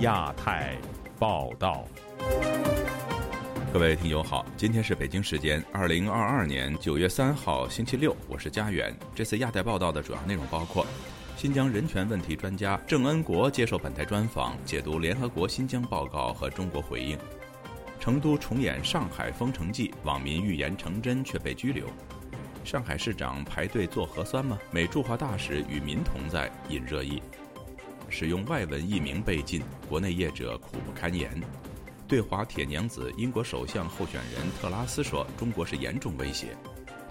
亚太报道，各位听友好，今天是北京时间二零二二年九月三号星期六，我是佳远。这次亚太报道的主要内容包括：新疆人权问题专家郑恩国接受本台专访，解读联合国新疆报告和中国回应；成都重演上海封城记，网民预言成真却被拘留；上海市长排队做核酸吗？美驻华大使与民同在，引热议。使用外文译名被禁，国内业者苦不堪言。对华铁娘子英国首相候选人特拉斯说：“中国是严重威胁。”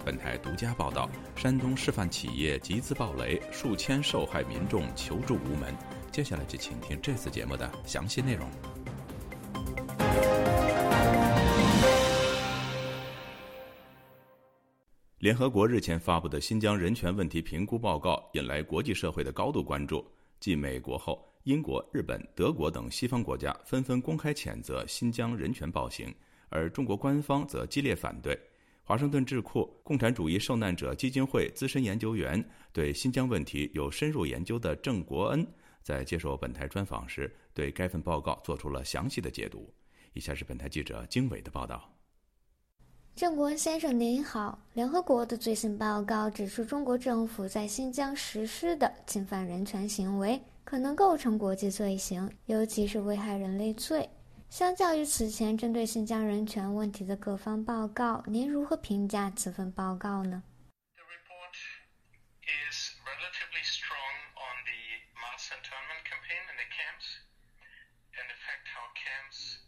本台独家报道：山东示范企业集资暴雷，数千受害民众求助无门。接下来就请听这次节目的详细内容。联合国日前发布的新疆人权问题评估报告引来国际社会的高度关注。继美国后，英国、日本、德国等西方国家纷纷公开谴责新疆人权暴行，而中国官方则激烈反对。华盛顿智库共产主义受难者基金会资深研究员、对新疆问题有深入研究的郑国恩，在接受本台专访时，对该份报告做出了详细的解读。以下是本台记者经纬的报道。郑国先生您好，联合国的最新报告指出，中国政府在新疆实施的侵犯人权行为可能构成国际罪行，尤其是危害人类罪。相较于此前针对新疆人权问题的各方报告，您如何评价此份报告呢？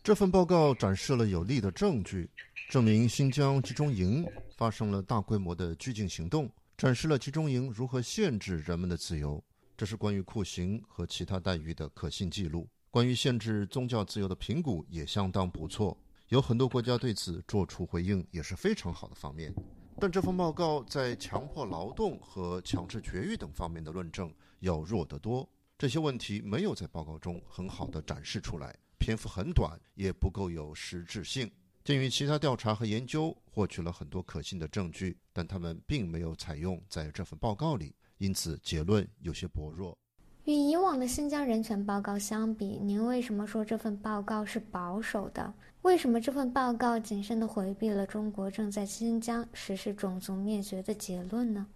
这份报告展示了有力的证据。证明新疆集中营发生了大规模的拘禁行动，展示了集中营如何限制人们的自由。这是关于酷刑和其他待遇的可信记录。关于限制宗教自由的评估也相当不错，有很多国家对此做出回应，也是非常好的方面。但这份报告在强迫劳动和强制绝育等方面的论证要弱得多。这些问题没有在报告中很好的展示出来，篇幅很短，也不够有实质性。鉴于其他调查和研究获取了很多可信的证据，但他们并没有采用在这份报告里，因此结论有些薄弱。与以往的新疆人权报告相比，您为什么说这份报告是保守的？为什么这份报告谨慎地回避了中国正在新疆实施种族灭绝的结论呢？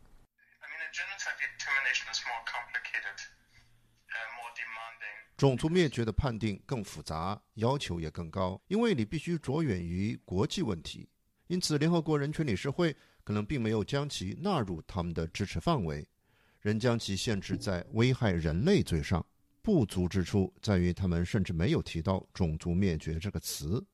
种族灭绝的判定更复杂，要求也更高，因为你必须着眼于国际问题。因此，联合国人权理事会可能并没有将其纳入他们的支持范围，仍将其限制在危害人类罪上。不足之处在于，他们甚至没有提到“种族灭绝”这个词，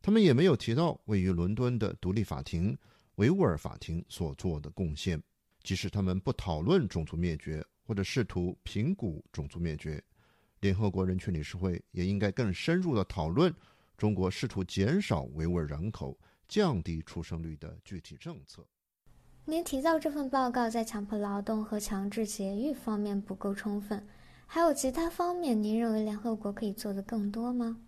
他们也没有提到位于伦敦的独立法庭维吾尔法庭所做的贡献。即使他们不讨论种族灭绝，或者试图评估种族灭绝。联合国人权理事会也应该更深入的讨论中国试图减少维吾尔人口、降低出生率的具体政策。您提到这份报告在强迫劳动和强制节育方面不够充分，还有其他方面，您认为联合国可以做的更多吗？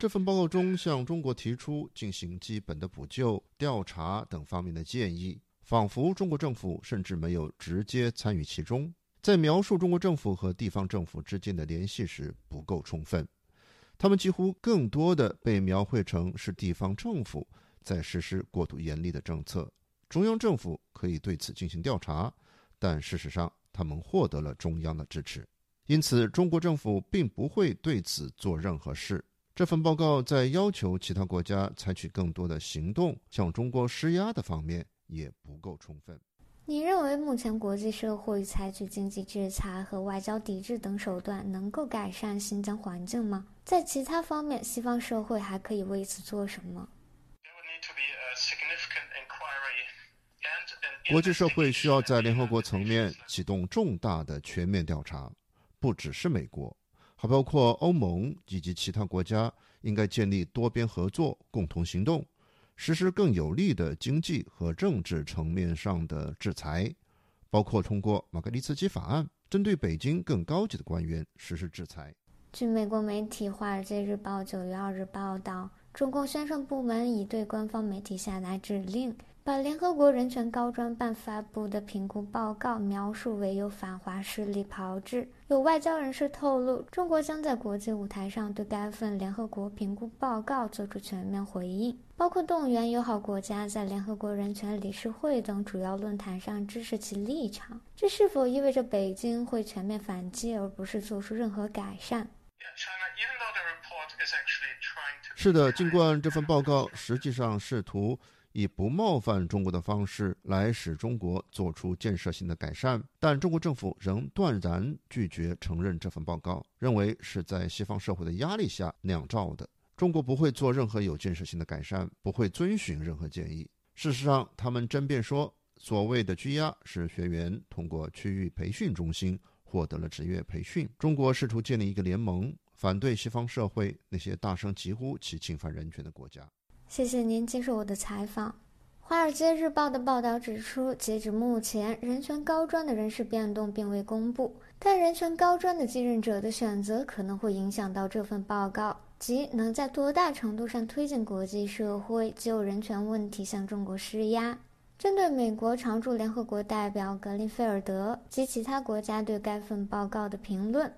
这份报告中向中国提出进行基本的补救、调查等方面的建议。仿佛中国政府甚至没有直接参与其中，在描述中国政府和地方政府之间的联系时不够充分，他们几乎更多的被描绘成是地方政府在实施过度严厉的政策，中央政府可以对此进行调查，但事实上他们获得了中央的支持，因此中国政府并不会对此做任何事。这份报告在要求其他国家采取更多的行动向中国施压的方面。也不够充分。你认为目前国际社会采取经济制裁和外交抵制等手段能够改善新疆环境吗？在其他方面，西方社会还可以为此做什么？国际社会需要在联合国层面启动重大的全面调查，不只是美国，还包括欧盟以及其他国家，应该建立多边合作，共同行动。实施更有力的经济和政治层面上的制裁，包括通过马格利茨基法案，针对北京更高级的官员实施制裁。据美国媒体《华尔街日报》九月二日报道，中共宣传部门已对官方媒体下达指令，把联合国人权高专办发布的评估报告描述为由反华势力炮制。有外交人士透露，中国将在国际舞台上对该份联合国评估报告作出全面回应，包括动员友好国家在联合国人权理事会等主要论坛上支持其立场。这是否意味着北京会全面反击，而不是做出任何改善？是的，尽管这份报告实际上试图。以不冒犯中国的方式来使中国做出建设性的改善，但中国政府仍断然拒绝承认这份报告，认为是在西方社会的压力下酿造的。中国不会做任何有建设性的改善，不会遵循任何建议。事实上，他们争辩说，所谓的拘押是学员通过区域培训中心获得了职业培训。中国试图建立一个联盟，反对西方社会那些大声疾呼其侵犯人权的国家。谢谢您接受我的采访。《华尔街日报》的报道指出，截止目前，人权高专的人事变动并未公布，但人权高专的继任者的选择可能会影响到这份报告，即能在多大程度上推进国际社会就人权问题向中国施压。针对美国常驻联合国代表格林菲尔德及其他国家对该份报告的评论。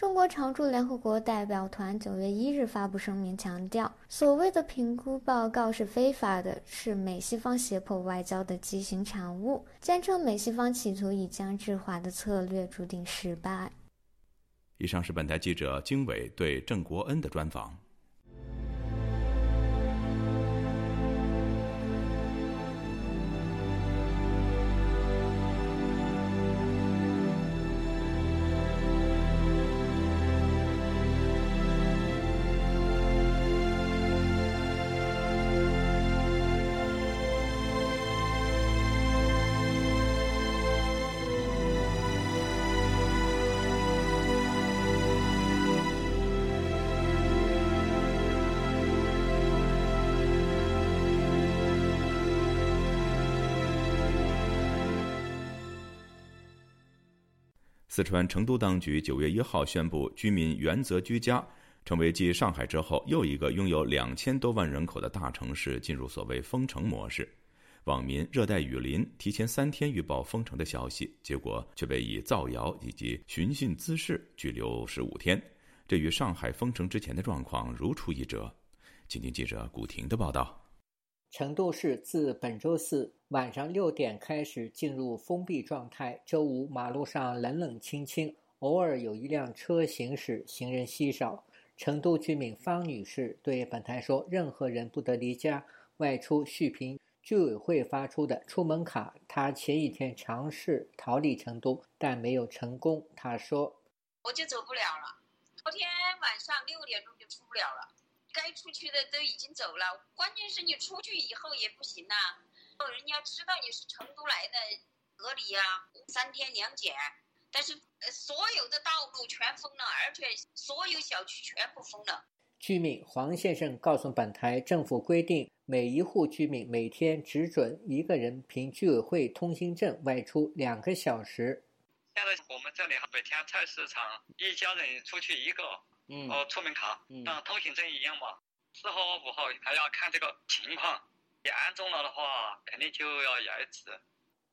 中国常驻联合国代表团九月一日发布声明，强调所谓的评估报告是非法的，是美西方胁迫外交的畸形产物，坚称美西方企图以僵制华的策略注定失败。以上是本台记者经纬对郑国恩的专访。四川成都当局九月一号宣布，居民原则居家，成为继上海之后又一个拥有两千多万人口的大城市进入所谓封城模式。网民热带雨林提前三天预报封城的消息，结果却被以造谣以及寻衅滋事拘留十五天，这与上海封城之前的状况如出一辙。请听记者古婷的报道。成都市自本周四晚上六点开始进入封闭状态。周五马路上冷冷清清，偶尔有一辆车行驶，行人稀少。成都居民方女士对本台说：“任何人不得离家外出。”续凭居委会发出的出门卡，她前一天尝试逃离成都，但没有成功。她说：“我就走不了了。昨天晚上六点钟就出不了了。”该出去的都已经走了，关键是你出去以后也不行呐，人家知道你是成都来的，隔离啊，三天两检，但是所有的道路全封了，而且所有小区全部封了。居民黄先生告诉本台，政府规定每一户居民每天只准一个人凭居委会通行证外出两个小时。现在我们这里每天菜市场一家人出去一个。哦，出门卡，像通行证一样嘛。四号、五号还要看这个情况，严重了的话，肯定就要延迟。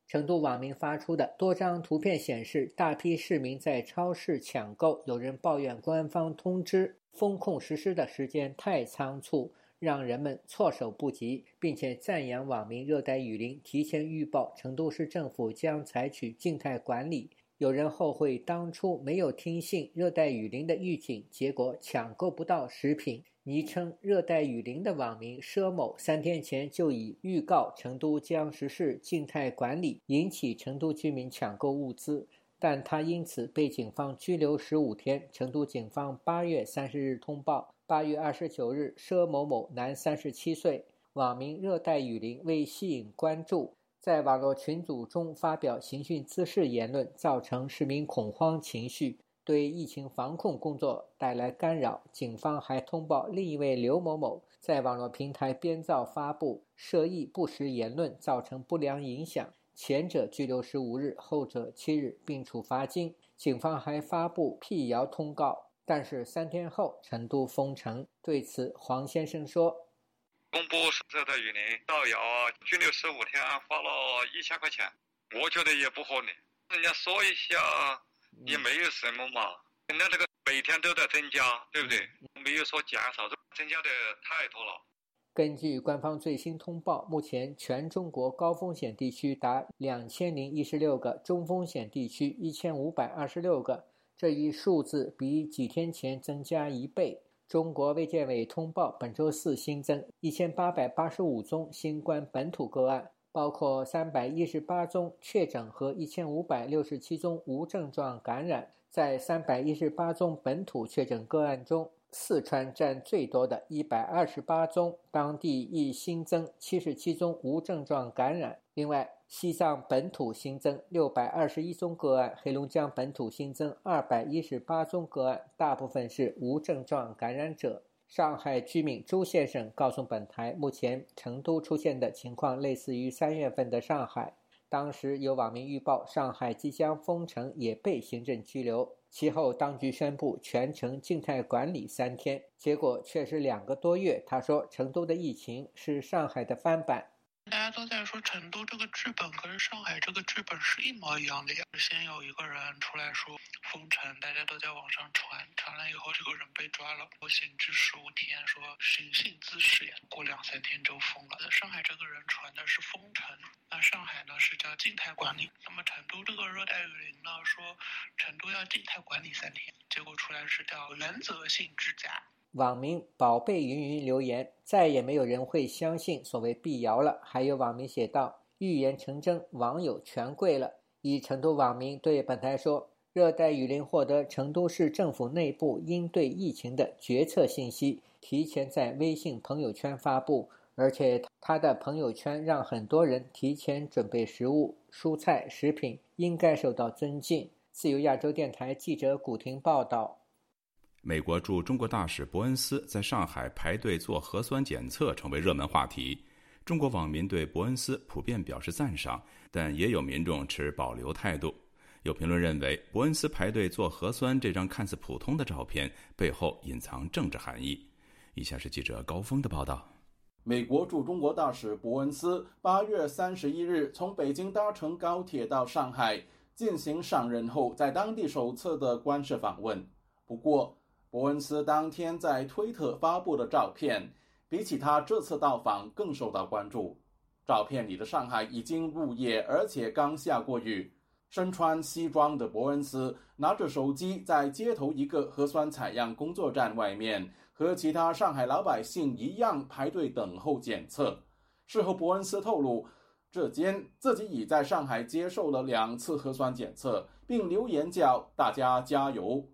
成都网民发出的多张图片显示，大批市民在超市抢购。有人抱怨官方通知封控实施的时间太仓促，让人们措手不及，并且赞扬网民热带雨林提前预报成都市政府将采取静态管理。有人后悔当初没有听信热带雨林的预警，结果抢购不到食品。昵称“热带雨林”的网民佘某三天前就已预告成都将实施静态管理，引起成都居民抢购物资，但他因此被警方拘留十五天。成都警方八月三十日通报：八月二十九日，佘某某，男，三十七岁，网名“热带雨林”，为吸引关注。在网络群组中发表刑讯滋事言论，造成市民恐慌情绪，对疫情防控工作带来干扰。警方还通报另一位刘某某在网络平台编造发布涉疫不实言论，造成不良影响。前者拘留十五日，后者七日，并处罚金。警方还发布辟谣通告，但是三天后成都封城。对此，黄先生说。公布热带雨林造谣拘留十五天，花了一千块钱，我觉得也不合理。人家说一下也没有什么嘛。人家这个每天都在增加，对不对？没有说减少，增加的太多了。根据官方最新通报，目前全中国高风险地区达两千零一十六个，中风险地区一千五百二十六个，这一数字比几天前增加一倍。中国卫健委通报，本周四新增一千八百八十五宗新冠本土个案，包括三百一十八宗确诊和一千五百六十七宗无症状感染。在三百一十八宗本土确诊个案中，四川占最多的一百二十八宗，当地亦新增七十七宗无症状感染。另外，西藏本土新增六百二十一宗个案，黑龙江本土新增二百一十八宗个案，大部分是无症状感染者。上海居民朱先生告诉本台，目前成都出现的情况类似于三月份的上海。当时有网民预报上海即将封城，也被行政拘留。其后当局宣布全城静态管理三天，结果却是两个多月。他说，成都的疫情是上海的翻版。大家都在说成都这个剧本跟上海这个剧本是一模一样的呀。先有一个人出来说封城，大家都在网上传，传了以后这个人被抓了，我限制十五天，说寻衅滋事呀，过两三天就封了。上海这个人传的是封城，那上海呢是叫静态管理。那么成都这个热带雨林呢说成都要静态管理三天，结果出来是叫原则性居家。网民宝贝云云留言：“再也没有人会相信所谓辟谣了。”还有网民写道：“预言成真，网友全跪了。”一成都网民对本台说：“热带雨林获得成都市政府内部应对疫情的决策信息，提前在微信朋友圈发布，而且他的朋友圈让很多人提前准备食物、蔬菜、食品，应该受到尊敬。”自由亚洲电台记者古婷报道。美国驻中国大使伯恩斯在上海排队做核酸检测成为热门话题。中国网民对伯恩斯普遍表示赞赏，但也有民众持保留态度。有评论认为，伯恩斯排队做核酸这张看似普通的照片背后隐藏政治含义。以下是记者高峰的报道：美国驻中国大使伯恩斯八月三十一日从北京搭乘高铁到上海，进行上任后在当地首次的官式访问。不过，伯恩斯当天在推特发布的照片，比起他这次到访更受到关注。照片里的上海已经入夜，而且刚下过雨。身穿西装的伯恩斯拿着手机在街头一个核酸采样工作站外面，和其他上海老百姓一样排队等候检测。事后，伯恩斯透露，这间自己已在上海接受了两次核酸检测，并留言叫大家加油。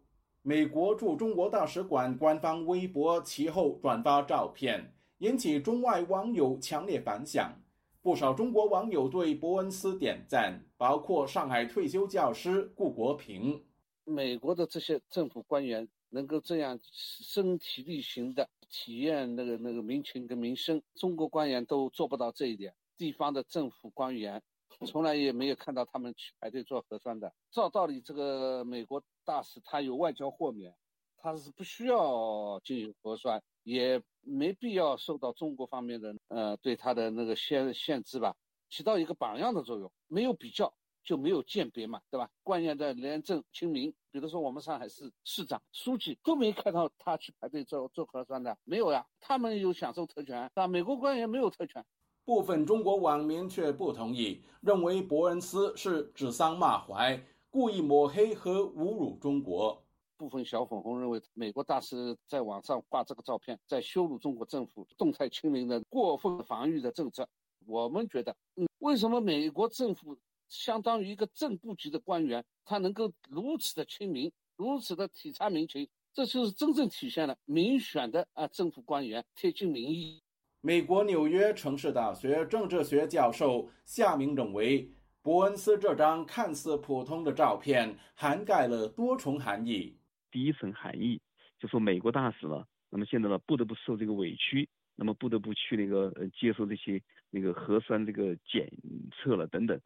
美国驻中国大使馆官方微博其后转发照片，引起中外网友强烈反响。不少中国网友对伯恩斯点赞，包括上海退休教师顾国平。美国的这些政府官员能够这样身体力行的体验那个那个民情跟民生，中国官员都做不到这一点。地方的政府官员。从来也没有看到他们去排队做核酸的。照道理，这个美国大使他有外交豁免，他是不需要进行核酸，也没必要受到中国方面的呃对他的那个限限制吧，起到一个榜样的作用。没有比较就没有鉴别嘛，对吧？官员的廉政清明，比如说我们上海市市长、书记都没看到他去排队做做核酸的，没有呀。他们有享受特权，啊，美国官员没有特权。部分中国网民却不同意，认为伯恩斯是指桑骂槐，故意抹黑和侮辱中国。部分小粉红认为，美国大使在网上挂这个照片，在羞辱中国政府动态清零的过分防御的政策。我们觉得，嗯，为什么美国政府相当于一个正部级的官员，他能够如此的亲民，如此的体察民情？这就是真正体现了民选的啊政府官员贴近民意。美国纽约城市大学政治学教授夏明认为，伯恩斯这张看似普通的照片涵盖了多重含义。第一层含义就说美国大使了，那么现在呢不得不受这个委屈，那么不得不去那个呃接受这些那个核酸这个检测了等等。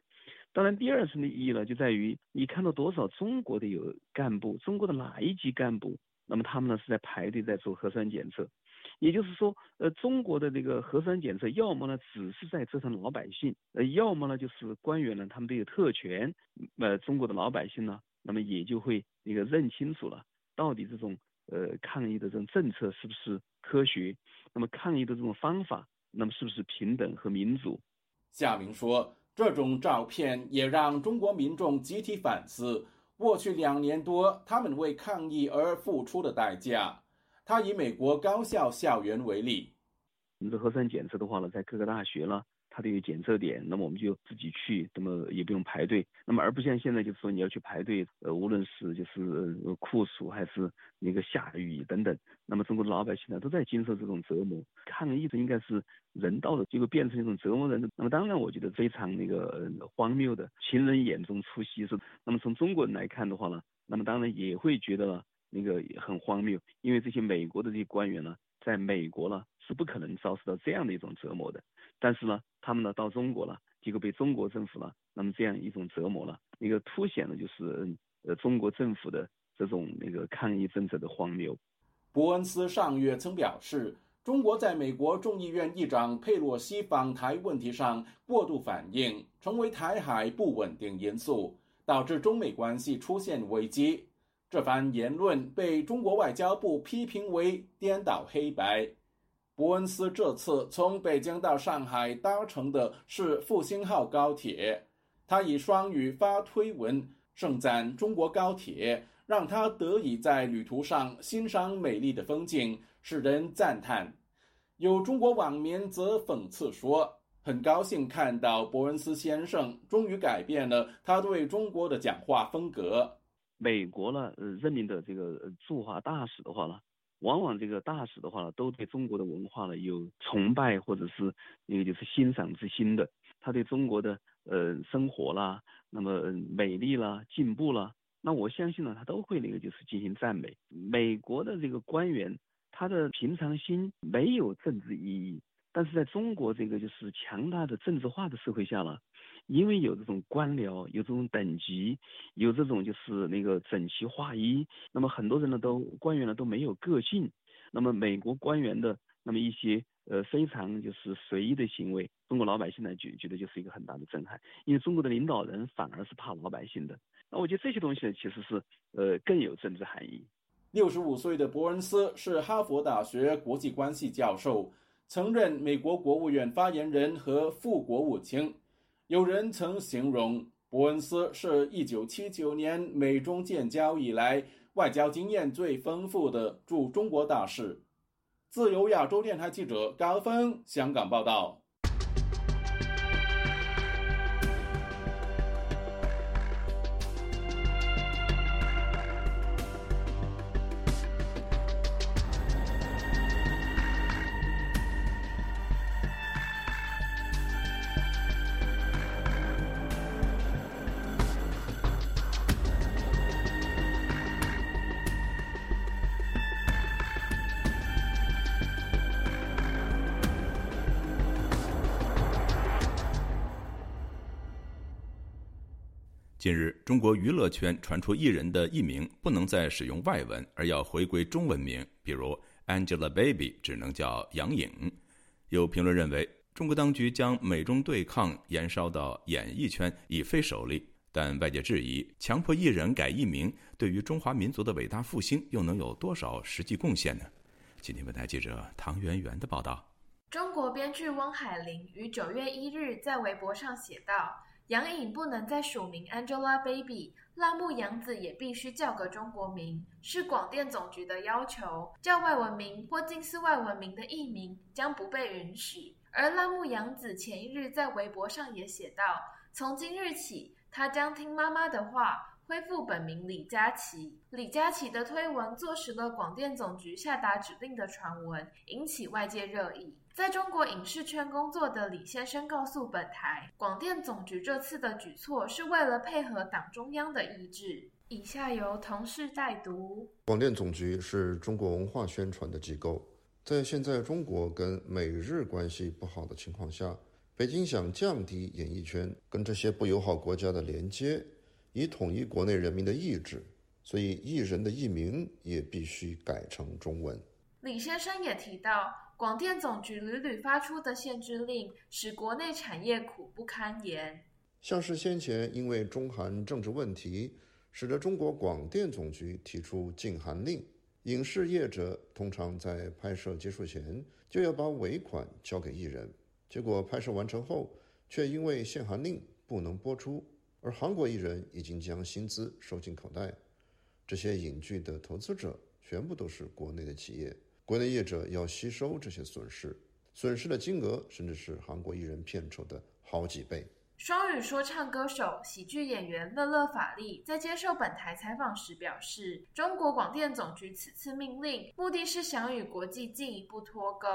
当然，第二层的意义呢就在于你看到多少中国的有干部，中国的哪一级干部，那么他们呢是在排队在做核酸检测。也就是说，呃，中国的那个核酸检测，要么呢只是在折腾老百姓，呃，要么呢就是官员呢他们都有特权，呃，中国的老百姓呢，那么也就会那个认清楚了，到底这种呃抗疫的这种政策是不是科学，那么抗疫的这种方法，那么是不是平等和民主？夏明说，这种照片也让中国民众集体反思过去两年多他们为抗疫而付出的代价。他以美国高校校园为例，我们的核酸检测的话呢，在各个大学呢，它都有检测点，那么我们就自己去，那么也不用排队，那么而不像现在就是说你要去排队，呃，无论是就是酷暑还是那个下雨等等，那么中国的老百姓呢都在经受这种折磨，抗疫的应该是人道的，结果变成一种折磨人的，那么当然我觉得非常那个荒谬的，情人眼中出西施，那么从中国人来看的话呢，那么当然也会觉得。那个也很荒谬，因为这些美国的这些官员呢，在美国呢是不可能遭受到这样的一种折磨的，但是呢，他们呢到中国了，结果被中国政府呢，那么这样一种折磨了，那个凸显了就是呃中国政府的这种那个抗疫政策的荒谬。伯恩斯上月曾表示，中国在美国众议院议长佩洛西访台问题上过度反应，成为台海不稳定因素，导致中美关系出现危机。这番言论被中国外交部批评为颠倒黑白。伯恩斯这次从北京到上海搭乘的是复兴号高铁，他以双语发推文盛赞中国高铁，让他得以在旅途上欣赏美丽的风景，使人赞叹。有中国网民则讽刺说：“很高兴看到伯恩斯先生终于改变了他对中国的讲话风格。”美国呢，呃，任命的这个驻华大使的话呢，往往这个大使的话呢，都对中国的文化呢有崇拜或者是那个就是欣赏之心的。他对中国的呃生活啦，那么美丽啦、进步啦，那我相信呢，他都会那个就是进行赞美。美国的这个官员，他的平常心没有政治意义，但是在中国这个就是强大的政治化的社会下呢。因为有这种官僚，有这种等级，有这种就是那个整齐划一，那么很多人呢都官员呢都没有个性，那么美国官员的那么一些呃非常就是随意的行为，中国老百姓呢觉觉得就是一个很大的震撼，因为中国的领导人反而是怕老百姓的，那我觉得这些东西呢其实是呃更有政治含义。六十五岁的伯恩斯是哈佛大学国际关系教授，曾任美国国务院发言人和副国务卿。有人曾形容伯恩斯是一九七九年美中建交以来外交经验最丰富的驻中国大使。自由亚洲电台记者高峰香港报道。中国娱乐圈传出艺人的艺名不能再使用外文，而要回归中文名，比如 Angelababy 只能叫杨颖。有评论认为，中国当局将美中对抗延烧到演艺圈已非首例，但外界质疑，强迫艺人改艺名，对于中华民族的伟大复兴又能有多少实际贡献呢？今天，本台记者唐媛媛的报道。中国编剧翁海玲于九月一日在微博上写道。杨颖不能再署名 Angelababy，辣木洋子也必须叫个中国名，是广电总局的要求。叫外文名或近似外文名的艺名将不被允许。而辣木洋子前一日在微博上也写道：“从今日起，他将听妈妈的话，恢复本名李佳琦。”李佳琦的推文坐实了广电总局下达指令的传闻，引起外界热议。在中国影视圈工作的李先生告诉本台，广电总局这次的举措是为了配合党中央的意志。以下由同事代读。广电总局是中国文化宣传的机构，在现在中国跟美日关系不好的情况下，北京想降低演艺圈跟这些不友好国家的连接，以统一国内人民的意志，所以艺人的艺名也必须改成中文。李先生也提到，广电总局屡屡发出的限制令，使国内产业苦不堪言。像是先前因为中韩政治问题，使得中国广电总局提出禁韩令，影视业者通常在拍摄结束前就要把尾款交给艺人，结果拍摄完成后，却因为限韩令不能播出，而韩国艺人已经将薪资收进口袋。这些影剧的投资者全部都是国内的企业，国内业者要吸收这些损失，损失的金额甚至是韩国艺人片酬的好几倍。双语说唱歌手、喜剧演员乐乐法力在接受本台采访时表示，中国广电总局此次命令，目的是想与国际进一步脱钩。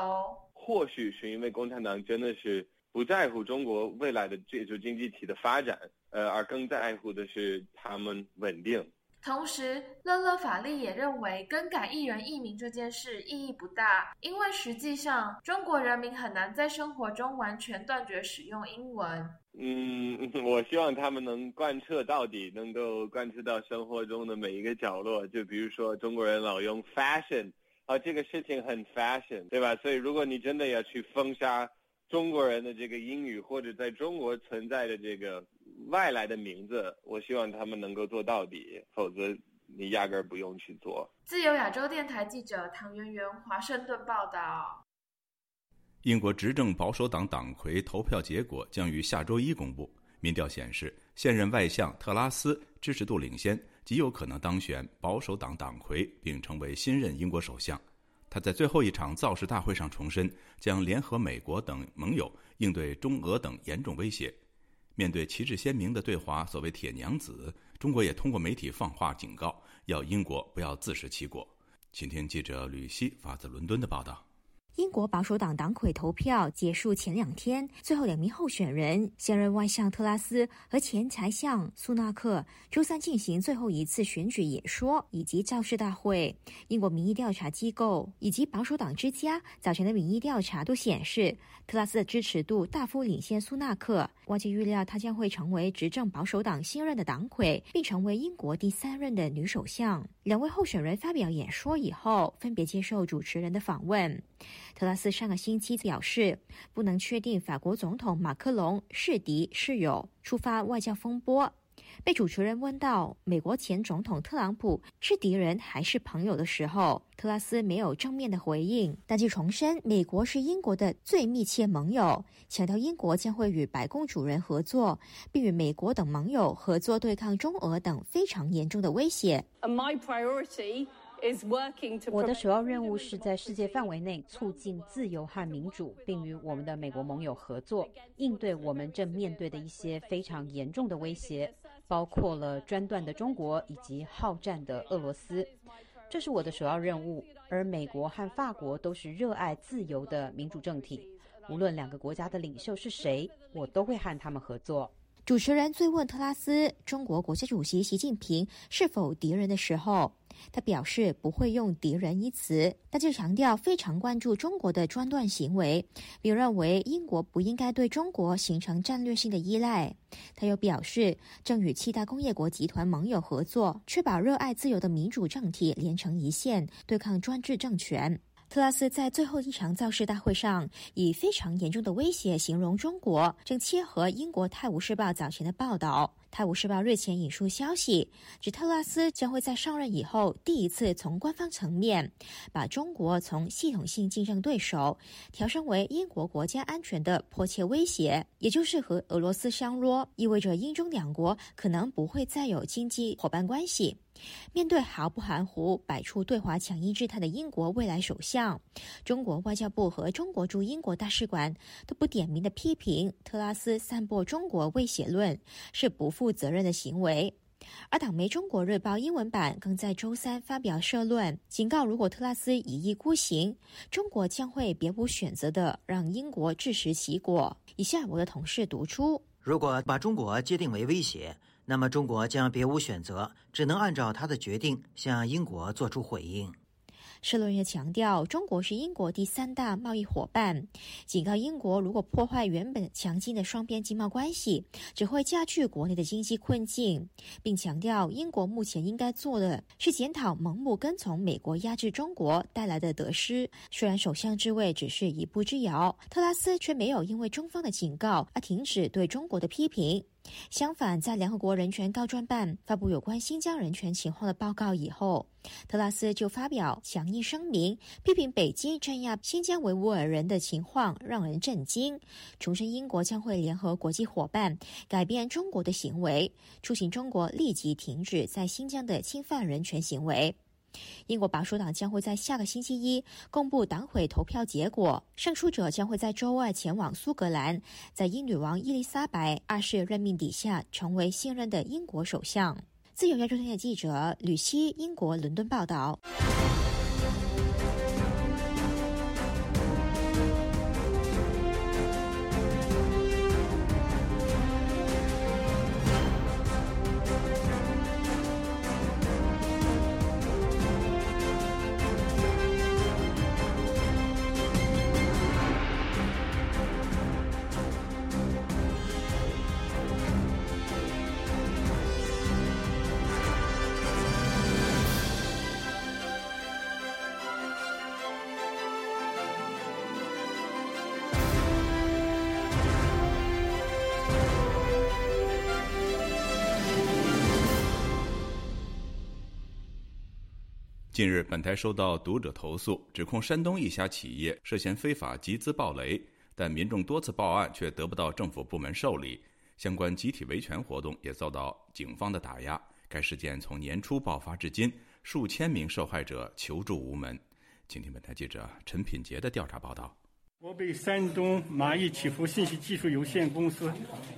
或许是因为共产党真的是不在乎中国未来的这种经济体的发展，呃，而更在乎的是他们稳定。同时，乐乐法利也认为更改艺人艺名这件事意义不大，因为实际上中国人民很难在生活中完全断绝使用英文。嗯，我希望他们能贯彻到底，能够贯彻到生活中的每一个角落。就比如说中国人老用 fashion，啊，这个事情很 fashion，对吧？所以如果你真的要去封杀中国人的这个英语，或者在中国存在的这个。外来的名字，我希望他们能够做到底，否则你压根儿不用去做。自由亚洲电台记者唐媛媛华盛顿报道。英国执政保守党党魁投票结果将于下周一公布。民调显示，现任外相特拉斯支持度领先，极有可能当选保守党党魁，并成为新任英国首相。他在最后一场造势大会上重申，将联合美国等盟友应对中俄等严重威胁。面对旗帜鲜明的对华所谓“铁娘子”，中国也通过媒体放话警告，要英国不要自食其果。请听记者吕希发自伦敦的报道。英国保守党党魁投票结束前两天，最后两名候选人现任外相特拉斯和前财相苏纳克周三进行最后一次选举演说以及造势大会。英国民意调查机构以及保守党之家早前的民意调查都显示，特拉斯的支持度大幅领先苏纳克。外界预料她将会成为执政保守党新任的党魁，并成为英国第三任的女首相。两位候选人发表演说以后，分别接受主持人的访问。特拉斯上个星期表示，不能确定法国总统马克龙是敌是友，触发外交风波。被主持人问到美国前总统特朗普是敌人还是朋友的时候，特拉斯没有正面的回应，但就重申美国是英国的最密切盟友，强调英国将会与白宫主人合作，并与美国等盟友合作对抗中俄等非常严重的威胁。My priority 我的首要任务是在世界范围内促进自由和民主，并与我们的美国盟友合作，应对我们正面对的一些非常严重的威胁，包括了专断的中国以及好战的俄罗斯。这是我的首要任务。而美国和法国都是热爱自由的民主政体，无论两个国家的领袖是谁，我都会和他们合作。主持人追问特拉斯中国国家主席习近平是否敌人的时候，他表示不会用“敌人”一词，但就强调非常关注中国的专断行为，并认为英国不应该对中国形成战略性的依赖。他又表示，正与七大工业国集团盟友合作，确保热爱自由的民主政体连成一线，对抗专制政权。特拉斯在最后一场造势大会上以非常严重的威胁形容中国，正切合英国《泰晤士报》早前的报道。《泰晤士报》日前引述消息，指特拉斯将会在上任以后第一次从官方层面把中国从系统性竞争对手调升为英国国家安全的迫切威胁，也就是和俄罗斯相若，意味着英中两国可能不会再有经济伙伴关系。面对毫不含糊摆出对华强硬姿态的英国未来首相，中国外交部和中国驻英国大使馆都不点名的批评特拉斯散播中国威胁论是不负负责任的行为。而党媒《中国日报》英文版更在周三发表社论，警告如果特拉斯一意孤行，中国将会别无选择的让英国自食其果。以下我的同事读出：如果把中国界定为威胁。那么，中国将别无选择，只能按照他的决定向英国做出回应。社论也强调，中国是英国第三大贸易伙伴，警告英国如果破坏原本强劲的双边经贸关系，只会加剧国内的经济困境，并强调英国目前应该做的是检讨盲目跟从美国压制中国带来的得失。虽然首相之位只是一步之遥，特拉斯却没有因为中方的警告而停止对中国的批评。相反，在联合国人权高专办发布有关新疆人权情况的报告以后，特拉斯就发表强硬声明，批评北京镇压新疆维吾尔人的情况让人震惊，重申英国将会联合国际伙伴改变中国的行为，促请中国立即停止在新疆的侵犯人权行为。英国保守党将会在下个星期一公布党会投票结果，胜出者将会在周二前往苏格兰，在英女王伊丽莎白二世任命底下成为新任的英国首相。自由亚洲电台记者吕希，英国伦敦报道。近日，本台收到读者投诉，指控山东一家企业涉嫌非法集资暴雷，但民众多次报案却得不到政府部门受理，相关集体维权活动也遭到警方的打压。该事件从年初爆发至今，数千名受害者求助无门。请听本台记者陈品杰的调查报道。我被山东蚂蚁祈福信息技术有限公司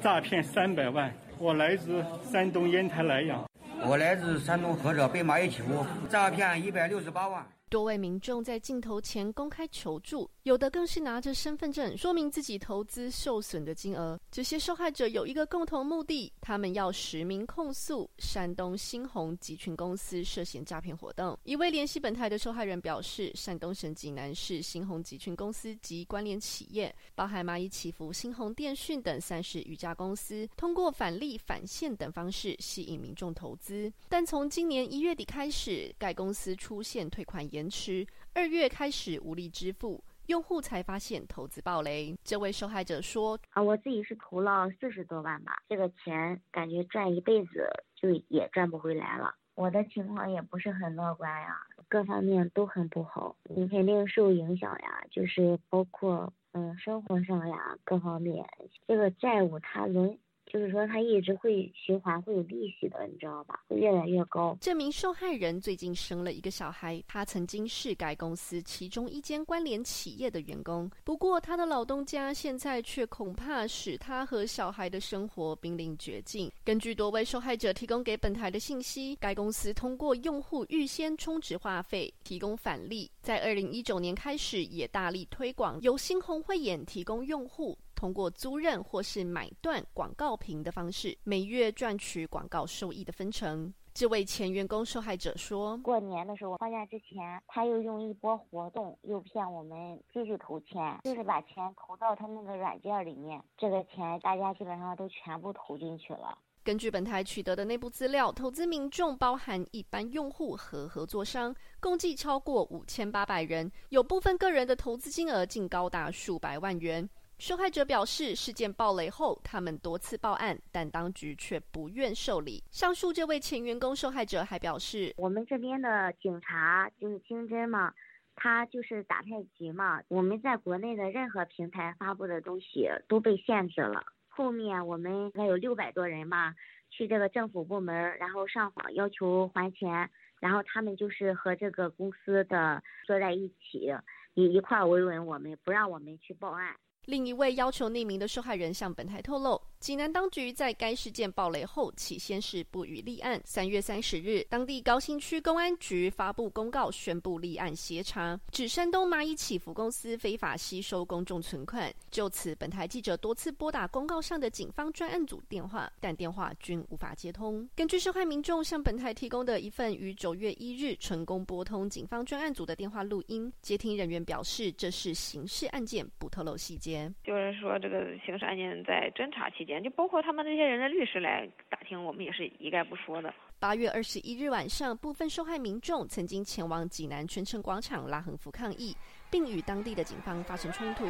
诈骗三百万。我来自山东烟台莱阳。我来自山东菏泽，被蚂蚁欺负，诈骗一百六十八万。多位民众在镜头前公开求助，有的更是拿着身份证说明自己投资受损的金额。这些受害者有一个共同目的，他们要实名控诉山东新鸿集群公司涉嫌诈骗活动。一位联系本台的受害人表示，山东省济南市新鸿集群公司及关联企业，包含蚂蚁祈福、新鸿电讯等三十余家公司，通过返利、返现等方式吸引民众投资。但从今年一月底开始，该公司出现退款。延迟，二月开始无力支付，用户才发现投资暴雷。这位受害者说：“啊，我自己是投了四十多万吧，这个钱感觉赚一辈子就也赚不回来了。我的情况也不是很乐观呀，各方面都很不好，你肯定受影响呀，就是包括嗯生活上呀各方面，这个债务它轮。”就是说，他一直会循环，会有利息的，你知道吧？会越来越高。这名受害人最近生了一个小孩，他曾经是该公司其中一间关联企业的员工。不过，他的老东家现在却恐怕使他和小孩的生活濒临绝境。根据多位受害者提供给本台的信息，该公司通过用户预先充值话费提供返利，在二零一九年开始也大力推广由新鸿汇演提供用户。通过租赁或是买断广告屏的方式，每月赚取广告收益的分成。这位前员工受害者说：“过年的时候放假之前，他又用一波活动诱骗我们继续投钱，就是把钱投到他那个软件里面。这个钱大家基本上都全部投进去了。”根据本台取得的内部资料，投资民众包含一般用户和合作商，共计超过五千八百人，有部分个人的投资金额竟高达数百万元。受害者表示，事件爆雷后，他们多次报案，但当局却不愿受理。上述这位前员工受害者还表示：“我们这边的警察就是清真嘛，他就是打太极嘛。我们在国内的任何平台发布的东西都被限制了。后面我们还有六百多人嘛，去这个政府部门，然后上访要求还钱，然后他们就是和这个公司的坐在一起，一一块维稳我们，不让我们去报案。”另一位要求匿名的受害人向本台透露，济南当局在该事件爆雷后，起先是不予立案。三月三十日，当地高新区公安局发布公告，宣布立案协查，指山东蚂蚁祈福公司非法吸收公众存款。就此，本台记者多次拨打公告上的警方专案组电话，但电话均无法接通。根据受害民众向本台提供的一份于九月一日成功拨通警方专案组的电话录音，接听人员表示这是刑事案件，不透露细节。就是说，这个刑事案件在侦查期间，就包括他们这些人的律师来打听，我们也是一概不说的。八月二十一日晚上，部分受害民众曾经前往济南春城广场拉横幅抗议，并与当地的警方发生冲突。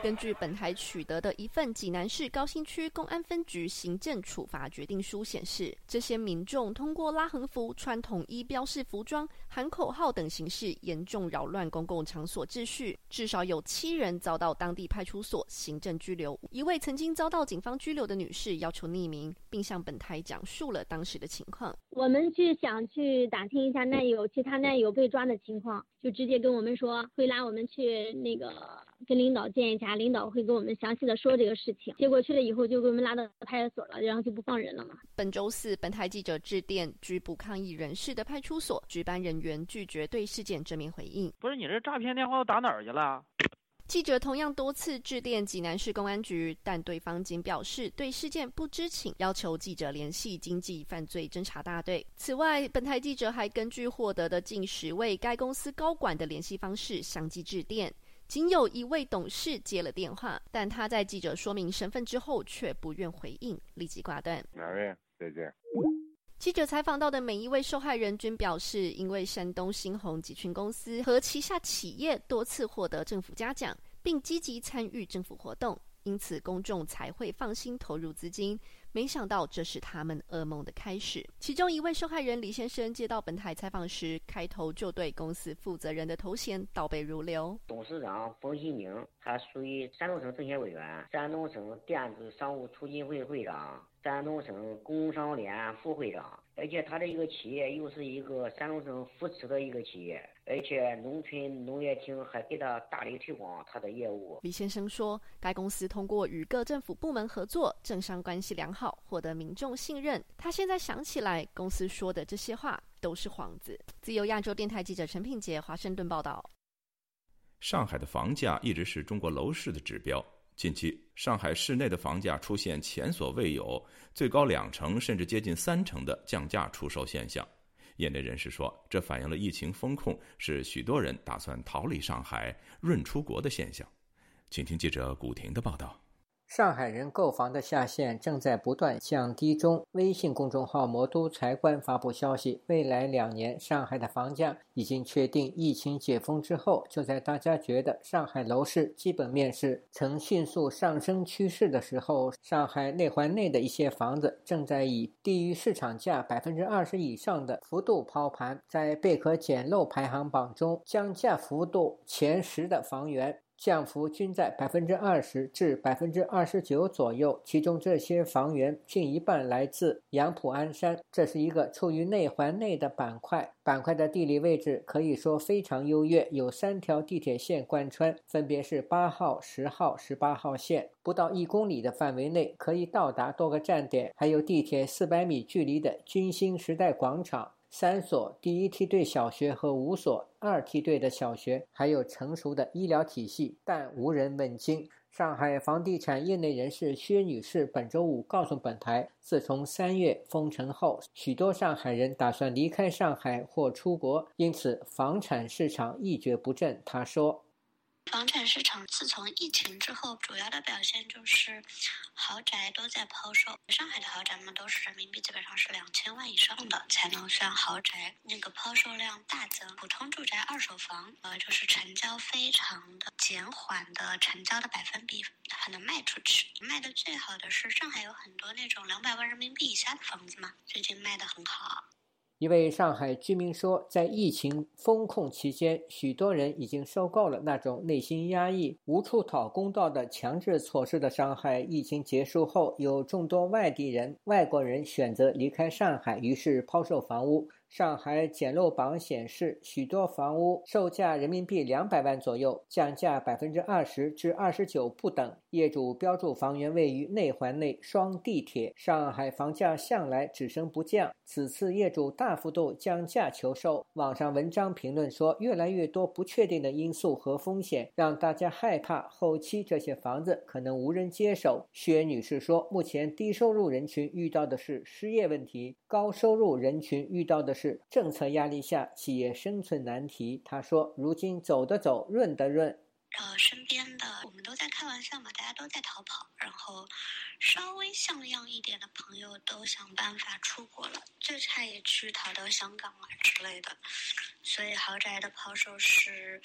根据本台取得的一份济南市高新区公安分局行政处罚决定书显示，这些民众通过拉横幅、穿统一标示服装、喊口号等形式，严重扰乱公共场所秩序。至少有七人遭到当地派出所行政拘留。一位曾经遭到警方拘留的女士要求匿名，并向本台讲述了当时的情况。我们去想去打听一下难友其他难友被抓的情况，就直接跟我们说会拉我们去那个跟领导见一下。领导会跟我们详细的说这个事情，结果去了以后就给我们拉到派出所了，然后就不放人了嘛。本周四，本台记者致电拘捕抗议人士的派出所，值班人员拒绝对事件正面回应。不是你这诈骗电话都打哪儿去了？记者同样多次致电济南市公安局，但对方仅表示对事件不知情，要求记者联系经济犯罪侦查大队。此外，本台记者还根据获得的近十位该公司高管的联系方式相继致电。仅有一位董事接了电话，但他在记者说明身份之后却不愿回应，立即挂断。哪位？再见。记者采访到的每一位受害人均表示，因为山东新鸿集群公司和旗下企业多次获得政府嘉奖，并积极参与政府活动，因此公众才会放心投入资金。没想到这是他们噩梦的开始。其中一位受害人李先生接到本台采访时，开头就对公司负责人的头衔倒背如流。董事长冯新宁，他属于山东省政协委员、山东省电子商务促进会会长、山东省工商联副会长，而且他的一个企业又是一个山东省扶持的一个企业。而且农村农业厅还给他大力推广他的业务。李先生说，该公司通过与各政府部门合作，政商关系良好，获得民众信任。他现在想起来，公司说的这些话都是幌子。自由亚洲电台记者陈品杰，华盛顿报道。上海的房价一直是中国楼市的指标。近期，上海市内的房价出现前所未有、最高两成甚至接近三成的降价出售现象。业内人士说，这反映了疫情风控是许多人打算逃离上海、润出国的现象。请听记者古婷的报道。上海人购房的下限正在不断降低中。微信公众号“魔都财官”发布消息，未来两年上海的房价已经确定。疫情解封之后，就在大家觉得上海楼市基本面是呈迅速上升趋势的时候，上海内环内的一些房子正在以低于市场价百分之二十以上的幅度抛盘。在贝壳捡漏排行榜中，降价幅度前十的房源。降幅均在百分之二十至百分之二十九左右，其中这些房源近一半来自杨浦鞍山，这是一个处于内环内的板块。板块的地理位置可以说非常优越，有三条地铁线贯穿，分别是八号、十号、十八号线。不到一公里的范围内可以到达多个站点，还有地铁四百米距离的军兴时代广场。三所第一梯队小学和五所二梯队的小学，还有成熟的医疗体系，但无人问津。上海房地产业内人士薛女士本周五告诉本台，自从三月封城后，许多上海人打算离开上海或出国，因此房产市场一蹶不振。她说。房产市场自从疫情之后，主要的表现就是豪宅都在抛售。上海的豪宅嘛，都是人民币基本上是两千万以上的才能算豪宅，那个抛售量大增。普通住宅二手房，呃，就是成交非常的减缓的，成交的百分比很能卖出去。卖的最好的是上海有很多那种两百万人民币以下的房子嘛，最近卖的很好。一位上海居民说，在疫情封控期间，许多人已经受够了那种内心压抑、无处讨公道的强制措施的伤害。疫情结束后，有众多外地人、外国人选择离开上海，于是抛售房屋。上海捡漏榜显示，许多房屋售价人民币两百万左右，降价百分之二十至二十九不等。业主标注房源位于内环内双地铁。上海房价向来只升不降，此次业主大幅度降价求售。网上文章评论说，越来越多不确定的因素和风险，让大家害怕后期这些房子可能无人接手。薛女士说，目前低收入人群遇到的是失业问题，高收入人群遇到的。是政策压力下企业生存难题。她说：“如今走的走，润的润。呃，身边的我们都在开玩笑嘛，大家都在逃跑，然后稍微像样一点的朋友都想办法出国了，最差也去逃到香港啊之类的。所以豪宅的抛售是，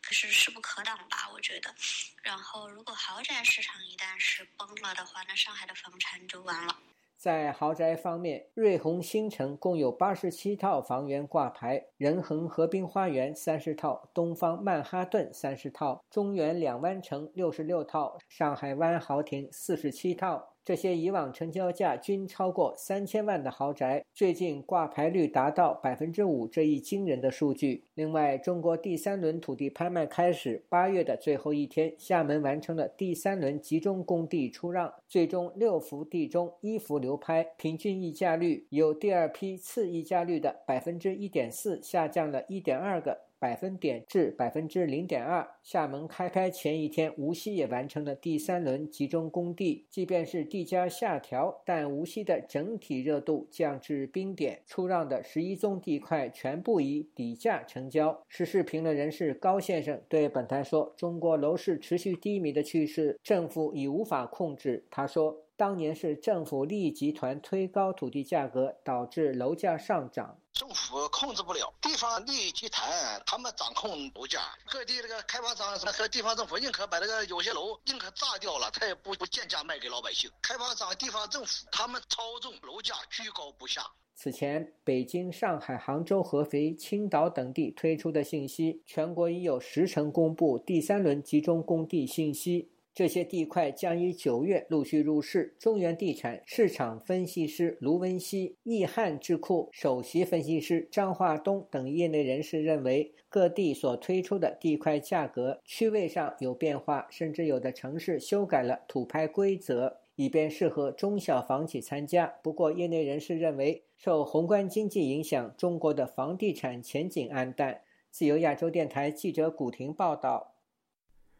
可是势不可挡吧？我觉得。然后如果豪宅市场一旦是崩了的话，那上海的房产就完了。”在豪宅方面，瑞虹新城共有八十七套房源挂牌，仁恒河滨花园三十套，东方曼哈顿三十套，中原两湾城六十六套，上海湾豪庭四十七套。这些以往成交价均超过三千万的豪宅，最近挂牌率达到百分之五这一惊人的数据。另外，中国第三轮土地拍卖开始，八月的最后一天，厦门完成了第三轮集中供地出让，最终六幅地中一幅流拍，平均溢价率由第二批次溢价率的百分之一点四下降了一点二个。百分点至百分之零点二。厦门开拍前一天，无锡也完成了第三轮集中供地。即便是地价下调，但无锡的整体热度降至冰点。出让的十一宗地块全部以底价成交。时事评论人士高先生对本台说：“中国楼市持续低迷的趋势，政府已无法控制。”他说。当年是政府利益集团推高土地价格，导致楼价上涨。政府控制不了，地方利益集团他们掌控楼价。各地这个开发商和地方政府宁可把这个有些楼宁可炸掉了，他也不不贱价卖给老百姓。开发商、地方政府他们操纵楼价居高不下。此前，北京、上海、杭州、合肥、青岛等地推出的信息，全国已有十城公布第三轮集中供地信息。这些地块将于九月陆续入市。中原地产市场分析师卢文熙、易汉智库首席分析师张化东等业内人士认为，各地所推出的地块价格区位上有变化，甚至有的城市修改了土拍规则，以便适合中小房企参加。不过，业内人士认为，受宏观经济影响，中国的房地产前景黯淡。自由亚洲电台记者古婷报道。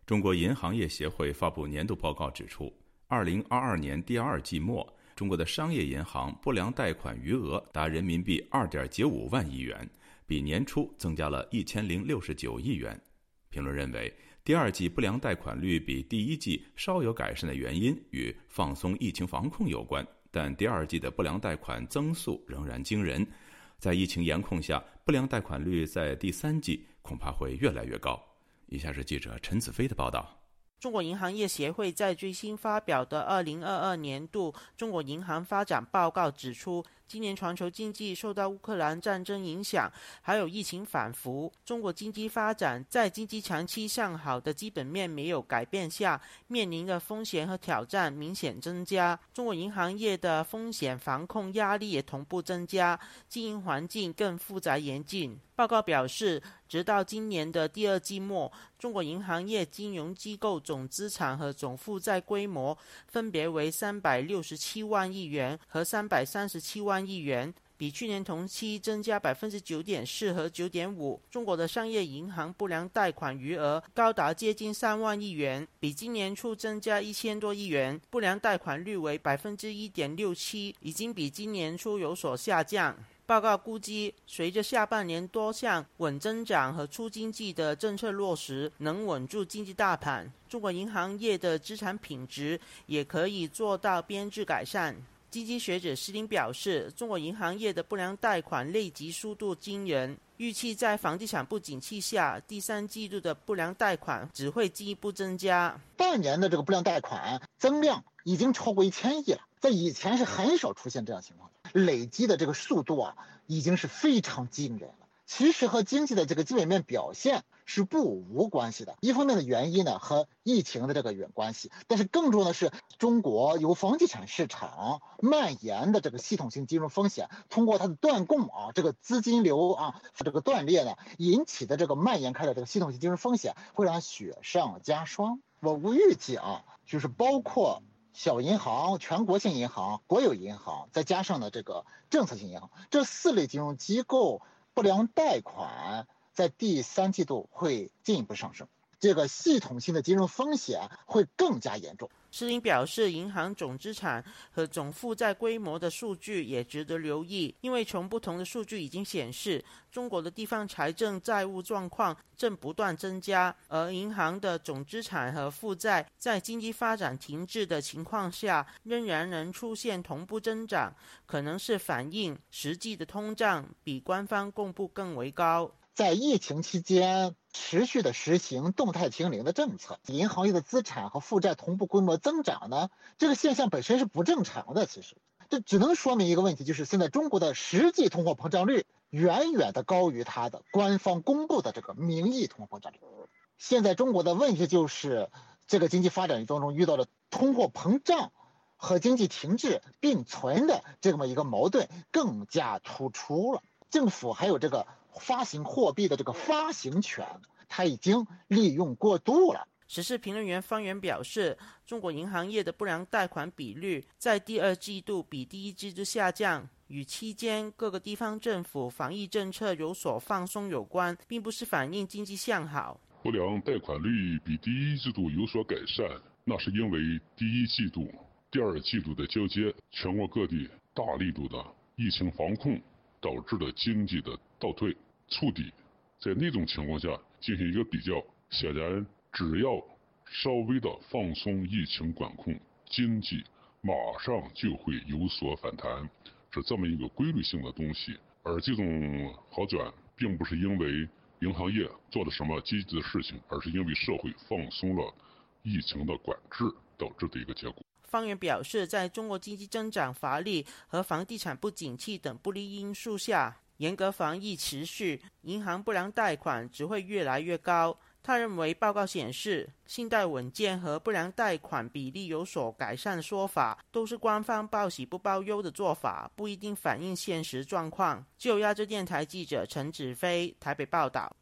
中国银行业协会发布年度报告指出，二零二二年第二季末，中国的商业银行不良贷款余额达人民币二点九五万亿元，比年初增加了一千零六十九亿元。评论认为，第二季不良贷款率比第一季稍有改善的原因与放松疫情防控有关，但第二季的不良贷款增速仍然惊人。在疫情严控下，不良贷款率在第三季恐怕会越来越高。以下是记者陈子飞的报道。中国银行业协会在最新发表的二零二二年度中国银行发展报告指出。今年全球经济受到乌克兰战争影响，还有疫情反复，中国经济发展在经济长期向好的基本面没有改变下，面临的风险和挑战明显增加。中国银行业的风险防控压力也同步增加，经营环境更复杂严峻。报告表示，直到今年的第二季末，中国银行业金融机构总资产和总负债规模分别为三百六十七万亿元和三百三十七万。万亿元，比去年同期增加百分之九点四和九点五。中国的商业银行不良贷款余额高达接近三万亿元，比今年初增加一千多亿元，不良贷款率为百分之一点六七，已经比今年初有所下降。报告估计，随着下半年多项稳增长和促经济的政策落实，能稳住经济大盘，中国银行业的资产品质也可以做到编制改善。基金学者施林表示，中国银行业的不良贷款累积速度惊人，预期在房地产不景气下，第三季度的不良贷款只会进一步增加。半年的这个不良贷款增量已经超过一千亿了，在以前是很少出现这样情况的，累积的这个速度啊，已经是非常惊人了。其实和经济的这个基本面表现是不无关系的。一方面的原因呢和疫情的这个有关系，但是更重要的是中国由房地产市场蔓延的这个系统性金融风险，通过它的断供啊，这个资金流啊这个断裂呢引起的这个蔓延开的这个系统性金融风险，会让雪上加霜。我预计啊，就是包括。小银行、全国性银行、国有银行，再加上呢这个政策性银行，这四类金融机构不良贷款在第三季度会进一步上升，这个系统性的金融风险会更加严重。施林表示，银行总资产和总负债规模的数据也值得留意，因为从不同的数据已经显示，中国的地方财政债务状况正不断增加，而银行的总资产和负债在经济发展停滞的情况下，仍然能出现同步增长，可能是反映实际的通胀比官方公布更为高。在疫情期间持续的实行动态清零的政策，银行业的资产和负债同步规模增长呢？这个现象本身是不正常的。其实，这只能说明一个问题，就是现在中国的实际通货膨胀率远远的高于它的官方公布的这个名义通货膨胀率。现在中国的问题就是，这个经济发展当中遇到了通货膨胀和经济停滞并存的这么一个矛盾更加突出了。政府还有这个。发行货币的这个发行权，它已经利用过度了。时事评论员方源表示，中国银行业的不良贷款比率在第二季度比第一季度下降，与期间各个地方政府防疫政策有所放松有关，并不是反映经济向好。不良贷款率比第一季度有所改善，那是因为第一季度、第二季度的交接，全国各地大力度的疫情防控导致的经济的倒退。触底，在那种情况下进行一个比较，显然只要稍微的放松疫情管控，经济马上就会有所反弹，是这么一个规律性的东西。而这种好转，并不是因为银行业做了什么积极的事情，而是因为社会放松了疫情的管制导致的一个结果。方源表示，在中国经济增长乏力和房地产不景气等不利因素下。严格防疫持续，银行不良贷款只会越来越高。他认为，报告显示，信贷稳健和不良贷款比例有所改善的说法，都是官方报喜不报忧的做法，不一定反映现实状况。就亚洲电台记者陈子飞台北报道。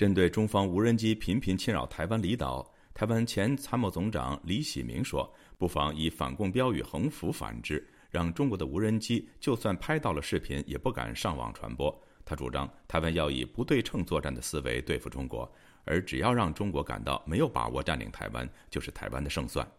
针对中方无人机频频侵扰台湾离岛，台湾前参谋总长李喜明说：“不妨以反共标语横幅反之，让中国的无人机就算拍到了视频，也不敢上网传播。”他主张台湾要以不对称作战的思维对付中国，而只要让中国感到没有把握占领台湾，就是台湾的胜算。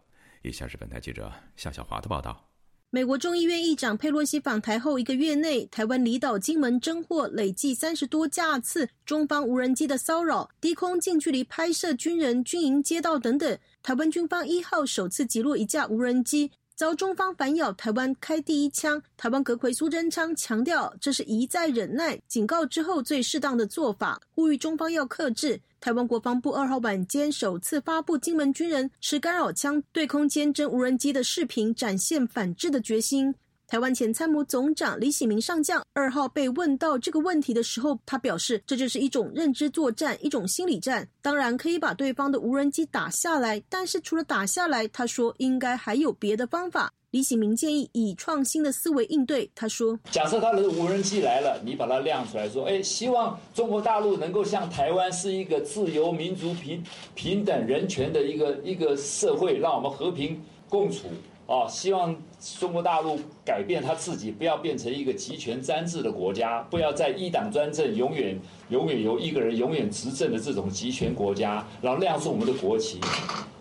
以下是本台记者夏小华的报道。美国众议院议长佩洛西访台后一个月内，台湾离岛金门侦获累计三十多架次中方无人机的骚扰、低空近距离拍摄军人、军营、街道等等。台湾军方一号首次击落一架无人机，遭中方反咬台湾开第一枪。台湾阁魁苏贞昌强调，这是一再忍耐、警告之后最适当的做法，呼吁中方要克制。台湾国防部二号晚间首次发布金门军人持干扰枪对空监侦无人机的视频，展现反制的决心。台湾前参谋总长李喜明上将二号被问到这个问题的时候，他表示，这就是一种认知作战，一种心理战。当然可以把对方的无人机打下来，但是除了打下来，他说应该还有别的方法。李喜明建议以创新的思维应对。他说：“假设他的无人机来了，你把它亮出来，说，哎，希望中国大陆能够像台湾是一个自由民族、平平等人权的一个一个社会，让我们和平共处啊！希望中国大陆改变他自己，不要变成一个集权专制的国家，不要在一党专政，永远永远由一个人永远执政的这种集权国家，然后亮出我们的国旗。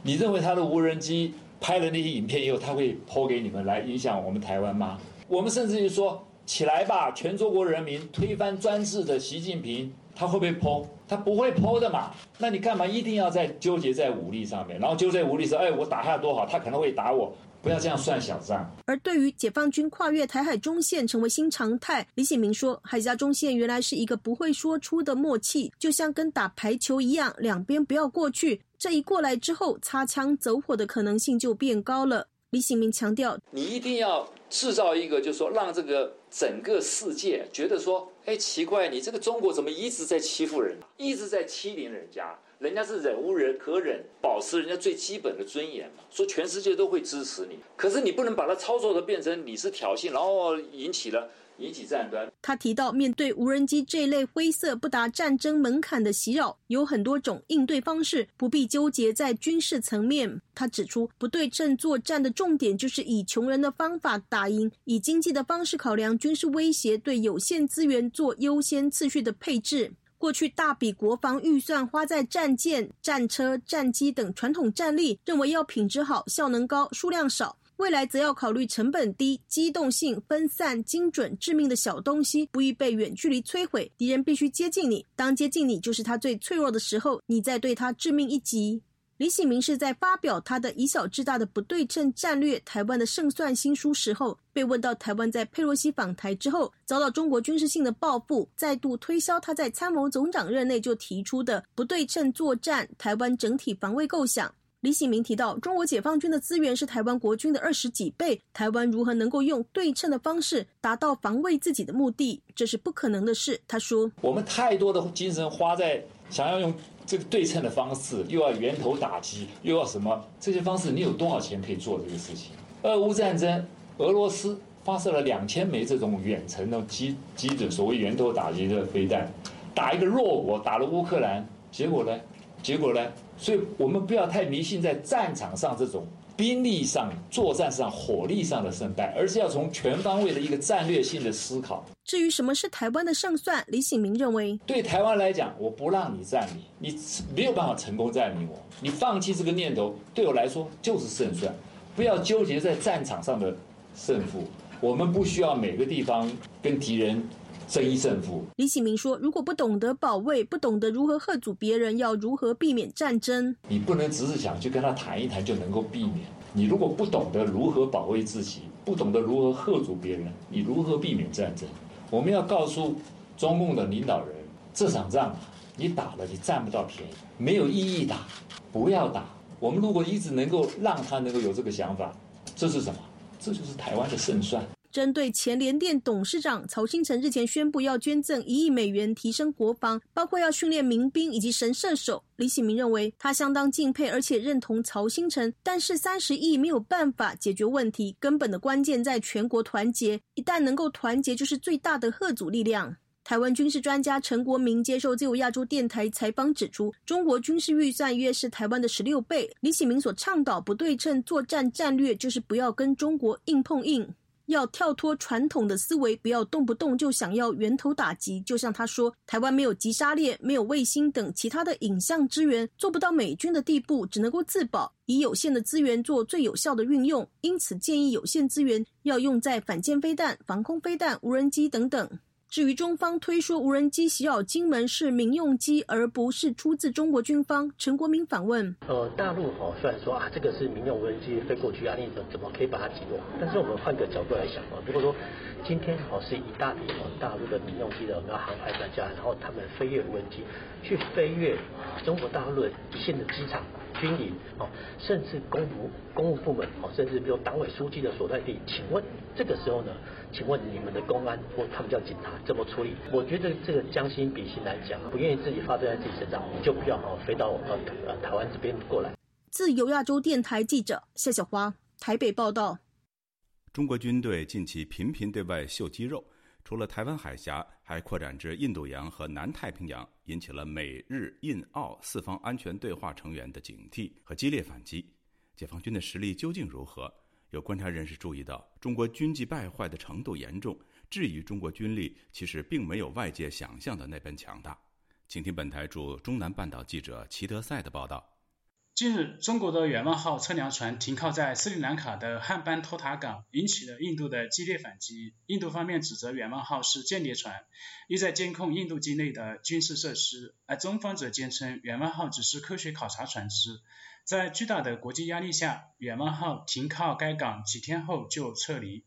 你认为他的无人机？”拍了那些影片以后，他会抛给你们来影响我们台湾吗？我们甚至于说，起来吧，全中国人民推翻专制的习近平，他会不会剖？他不会剖的嘛。那你干嘛一定要在纠结在武力上面？然后纠结武力说，哎，我打他多好，他可能会打我。不要这样算小账。而对于解放军跨越台海中线成为新常态，李显明说，海峡中线原来是一个不会说出的默契，就像跟打排球一样，两边不要过去。这一过来之后，擦枪走火的可能性就变高了。李显明强调，你一定要制造一个，就是说让这个整个世界觉得说，哎，奇怪，你这个中国怎么一直在欺负人，一直在欺凌人家。人家是忍无人可忍，保持人家最基本的尊严嘛。说全世界都会支持你，可是你不能把它操作的变成你是挑衅，然后引起了引起战端。他提到，面对无人机这类灰色不达战争门槛的袭扰，有很多种应对方式，不必纠结在军事层面。他指出，不对称作战的重点就是以穷人的方法打赢，以经济的方式考量军事威胁，对有限资源做优先次序的配置。过去大笔国防预算花在战舰、战车、战机等传统战力，认为要品质好、效能高、数量少。未来则要考虑成本低、机动性分散、精准、致命的小东西，不易被远距离摧毁。敌人必须接近你，当接近你就是他最脆弱的时候，你再对他致命一击。李喜明是在发表他的以小制大的不对称战略——台湾的胜算新书时候，被问到台湾在佩洛西访台之后遭到中国军事性的报复，再度推销他在参谋总长任内就提出的不对称作战台湾整体防卫构想。李喜明提到，中国解放军的资源是台湾国军的二十几倍，台湾如何能够用对称的方式达到防卫自己的目的，这是不可能的事。他说：“我们太多的精神花在想要用。”这个对称的方式，又要源头打击，又要什么？这些方式，你有多少钱可以做这个事情？俄乌战争，俄罗斯发射了两千枚这种远程的机机子所谓源头打击的飞弹，打一个弱国，打了乌克兰，结果呢？结果呢？所以我们不要太迷信在战场上这种。兵力上、作战上、火力上的胜败，而是要从全方位的一个战略性的思考。至于什么是台湾的胜算，李醒明认为，对台湾来讲，我不让你占领，你没有办法成功占领我，你放弃这个念头，对我来说就是胜算。不要纠结在战场上的胜负，我们不需要每个地方跟敌人。争一胜负。李启明说：“如果不懂得保卫，不懂得如何喝阻别人，要如何避免战争？你不能只是想去跟他谈一谈就能够避免。你如果不懂得如何保卫自己，不懂得如何喝阻别人，你如何避免战争？我们要告诉中共的领导人，这场仗你打了，你占不到便宜，没有意义打，不要打。我们如果一直能够让他能够有这个想法，这是什么？这就是台湾的胜算。”针对前联电董事长曹新成日前宣布要捐赠一亿美元提升国防，包括要训练民兵以及神射手，李喜明认为他相当敬佩而且认同曹新成，但是三十亿没有办法解决问题，根本的关键在全国团结，一旦能够团结，就是最大的贺阻力量。台湾军事专家陈国明接受自由亚洲电台采访指出，中国军事预算约是台湾的十六倍。李喜明所倡导不对称作战战略，就是不要跟中国硬碰硬。要跳脱传统的思维，不要动不动就想要源头打击。就像他说，台湾没有急杀链，没有卫星等其他的影像资源，做不到美军的地步，只能够自保，以有限的资源做最有效的运用。因此，建议有限资源要用在反舰飞弹、防空飞弹、无人机等等。至于中方推说无人机袭扰金门是民用机，而不是出自中国军方，陈国民反问：呃，大陆哦，虽然说啊，这个是民用无人机飞过去啊，你怎怎么可以把它击落？但是我们换个角度来想啊，如果说今天哦是一大批哦大陆的民用机的我们要航拍专家，然后他们飞越无人机去飞越中国大陆一线的机场。军营哦，甚至公务公务部门哦，甚至比如党委书记的所在地，请问这个时候呢？请问你们的公安或他们叫警察怎么处理？我觉得这个将心比心来讲，不愿意自己发生在自己身上，你就不要哦飞到呃呃台湾这边过来。自由亚洲电台记者夏小花台北报道。中国军队近期频频对外秀肌肉。除了台湾海峡，还扩展至印度洋和南太平洋，引起了美日印澳四方安全对话成员的警惕和激烈反击。解放军的实力究竟如何？有观察人士注意到，中国军纪败坏的程度严重，质疑中国军力其实并没有外界想象的那般强大。请听本台驻中南半岛记者齐德赛的报道。近日，中国的远望号测量船停靠在斯里兰卡的汉班托塔港，引起了印度的激烈反击。印度方面指责远望号是间谍船，意在监控印度境内的军事设施，而中方则坚称远望号只是科学考察船只。在巨大的国际压力下，远望号停靠该港几天后就撤离。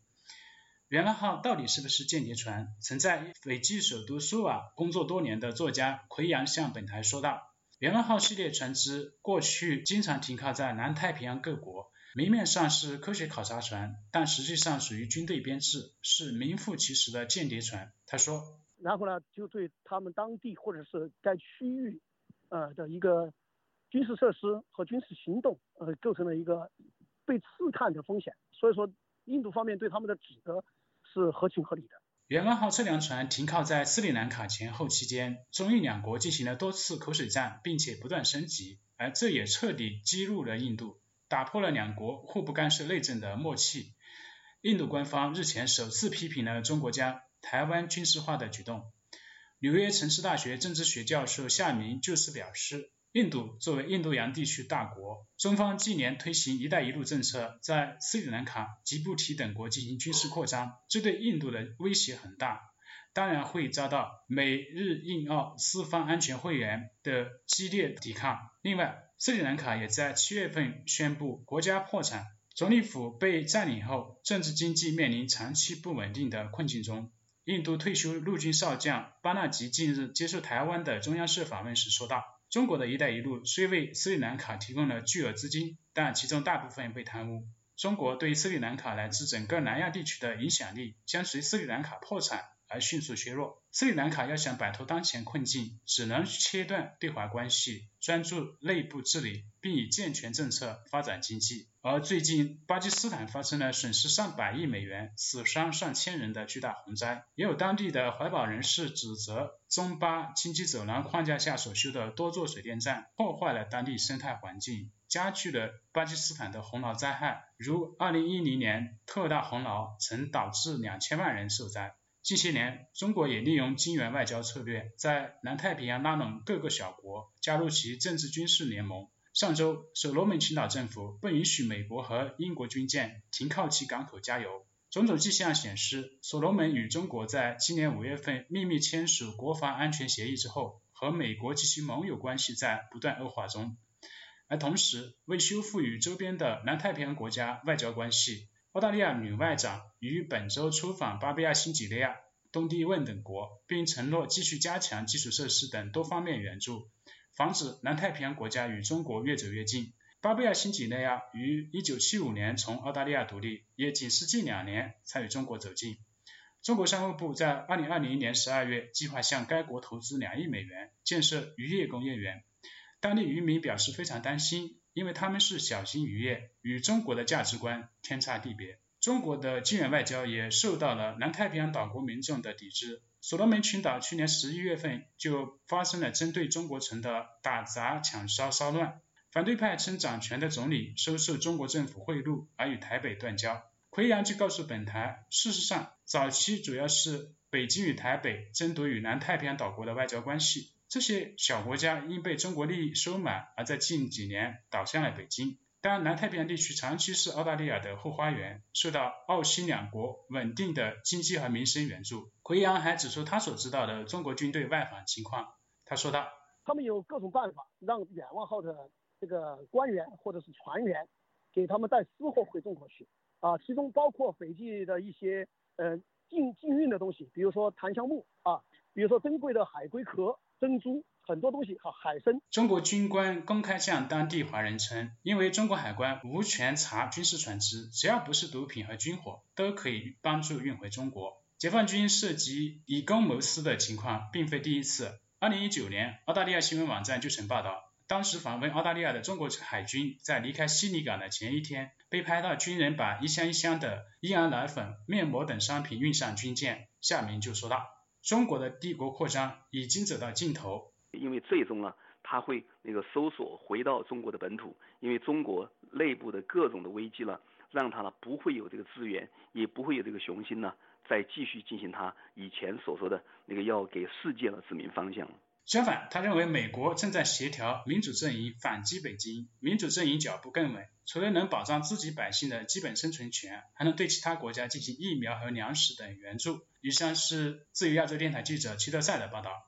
远望号到底是不是间谍船？曾在斐济首都苏瓦工作多年的作家奎阳向本台说道。远望号系列船只过去经常停靠在南太平洋各国，明面上是科学考察船，但实际上属于军队编制，是名副其实的间谍船。他说，然后呢，就对他们当地或者是该区域，呃的一个军事设施和军事行动，呃，构成了一个被刺探的风险。所以说，印度方面对他们的指责是合情合理的。远望号测量船停靠在斯里兰卡前后期间，中印两国进行了多次口水战，并且不断升级，而这也彻底激怒了印度，打破了两国互不干涉内政的默契。印度官方日前首次批评了中国将台湾军事化的举动。纽约城市大学政治学教授夏明就此表示。印度作为印度洋地区大国，中方近年推行“一带一路”政策，在斯里兰卡、吉布提等国进行军事扩张，这对印度的威胁很大，当然会遭到美日印澳四方安全会员的激烈抵抗。另外，斯里兰卡也在七月份宣布国家破产，总理府被占领后，政治经济面临长期不稳定的困境中。印度退休陆军少将巴纳吉近日接受台湾的中央社访问时说道。中国的一带一路虽为斯里兰卡提供了巨额资金，但其中大部分被贪污。中国对斯里兰卡乃至整个南亚地区的影响力将随斯里兰卡破产而迅速削弱。斯里兰卡要想摆脱当前困境，只能切断对华关系，专注内部治理，并以健全政策发展经济。而最近，巴基斯坦发生了损失上百亿美元、死伤上千人的巨大洪灾，也有当地的环保人士指责中巴经济走廊框架下所修的多座水电站破坏了当地生态环境，加剧了巴基斯坦的洪涝灾害。如2010年特大洪涝曾导致两千万人受灾。近些年，中国也利用金元外交策略，在南太平洋拉拢各个小国，加入其政治军事联盟。上周，所罗门群岛政府不允许美国和英国军舰停靠其港口加油。种种迹象显示，所罗门与中国在今年五月份秘密签署国防安全协议之后，和美国及其盟友关系在不断恶化中。而同时，为修复与周边的南太平洋国家外交关系。澳大利亚女外长于本周出访巴布亚新几内亚、东帝汶等国，并承诺继续加强基础设施等多方面援助，防止南太平洋国家与中国越走越近。巴布亚新几内亚于1975年从澳大利亚独立，也仅是近两年才与中国走近。中国商务部在2020年12月计划向该国投资2亿美元建设渔业工业园，当地渔民表示非常担心。因为他们是小型渔业，与中国的价值观天差地别。中国的金元外交也受到了南太平洋岛国民众的抵制。所罗门群岛去年十一月份就发生了针对中国城的打砸抢烧骚乱，反对派称掌权的总理收受中国政府贿赂而与台北断交。奎阳就告诉本台，事实上早期主要是北京与台北争夺与南太平洋岛国的外交关系。这些小国家因被中国利益收买，而在近几年倒向了北京。但南太平洋地区长期是澳大利亚的后花园，受到澳新两国稳定的经济和民生援助。奎阳还指出他所知道的中国军队外访情况。他说道：“他们有各种办法让远望号的这个官员或者是船员给他们带私货回中国去啊，其中包括斐济的一些呃禁禁运的东西，比如说檀香木啊，比如说珍贵的海龟壳。”珍珠很多东西和海参。中国军官公开向当地华人称，因为中国海关无权查军事船只，只要不是毒品和军火，都可以帮助运回中国。解放军涉及以公谋私的情况并非第一次。二零一九年，澳大利亚新闻网站就曾报道，当时访问澳大利亚的中国海军在离开悉尼港的前一天，被拍到军人把一箱一箱的婴儿奶粉、面膜等商品运上军舰。下面就说道。中国的帝国扩张已经走到尽头，因为最终呢，他会那个搜索回到中国的本土，因为中国内部的各种的危机呢，让他呢不会有这个资源，也不会有这个雄心呢，再继续进行他以前所说的那个要给世界的指明方向。相反，他认为美国正在协调民主阵营反击北京，民主阵营脚步更稳，除了能保障自己百姓的基本生存权，还能对其他国家进行疫苗和粮食等援助。以上是自由亚洲电台记者齐德赛的报道。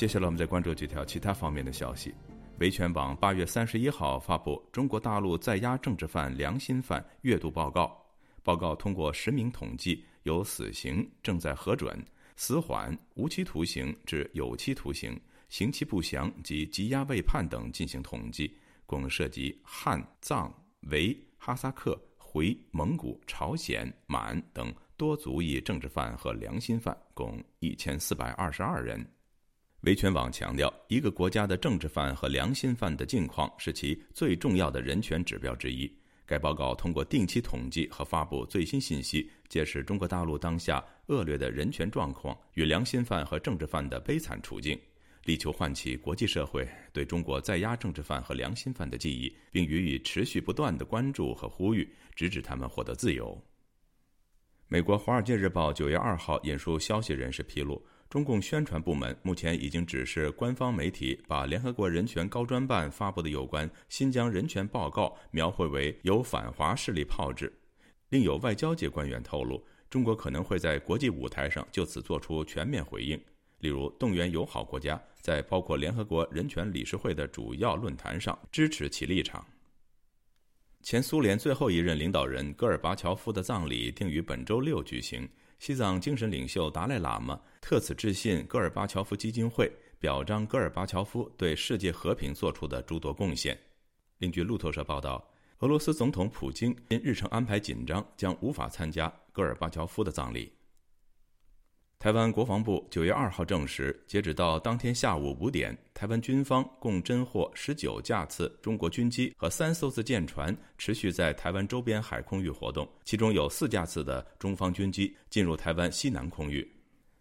接下来我们再关注几条其他方面的消息。维权网八月三十一号发布《中国大陆在押政治犯良心犯月度报告》，报告通过实名统计，由死刑正在核准、死缓、无期徒刑至有期徒刑、刑期不详及羁押未判等进行统计，共涉及汉、藏、维、哈萨克、回、蒙古、朝鲜、满等多族裔政治犯和良心犯共一千四百二十二人。维权网强调，一个国家的政治犯和良心犯的境况是其最重要的人权指标之一。该报告通过定期统计和发布最新信息，揭示中国大陆当下恶劣的人权状况与良心犯和政治犯的悲惨处境，力求唤起国际社会对中国在押政治犯和良心犯的记忆，并予以持续不断的关注和呼吁，直至他们获得自由。美国《华尔街日报》九月二号引述消息人士披露。中共宣传部门目前已经指示官方媒体把联合国人权高专办发布的有关新疆人权报告描绘为由反华势力炮制。另有外交界官员透露，中国可能会在国际舞台上就此做出全面回应，例如动员友好国家在包括联合国人权理事会的主要论坛上支持其立场。前苏联最后一任领导人戈尔巴乔夫的葬礼定于本周六举行。西藏精神领袖达赖喇嘛特此致信戈尔巴乔夫基金会，表彰戈尔巴乔夫对世界和平做出的诸多贡献。另据路透社报道，俄罗斯总统普京因日程安排紧张，将无法参加戈尔巴乔夫的葬礼。台湾国防部九月二号证实，截止到当天下午五点，台湾军方共侦获十九架次中国军机和三艘次舰船持续在台湾周边海空域活动，其中有四架次的中方军机进入台湾西南空域。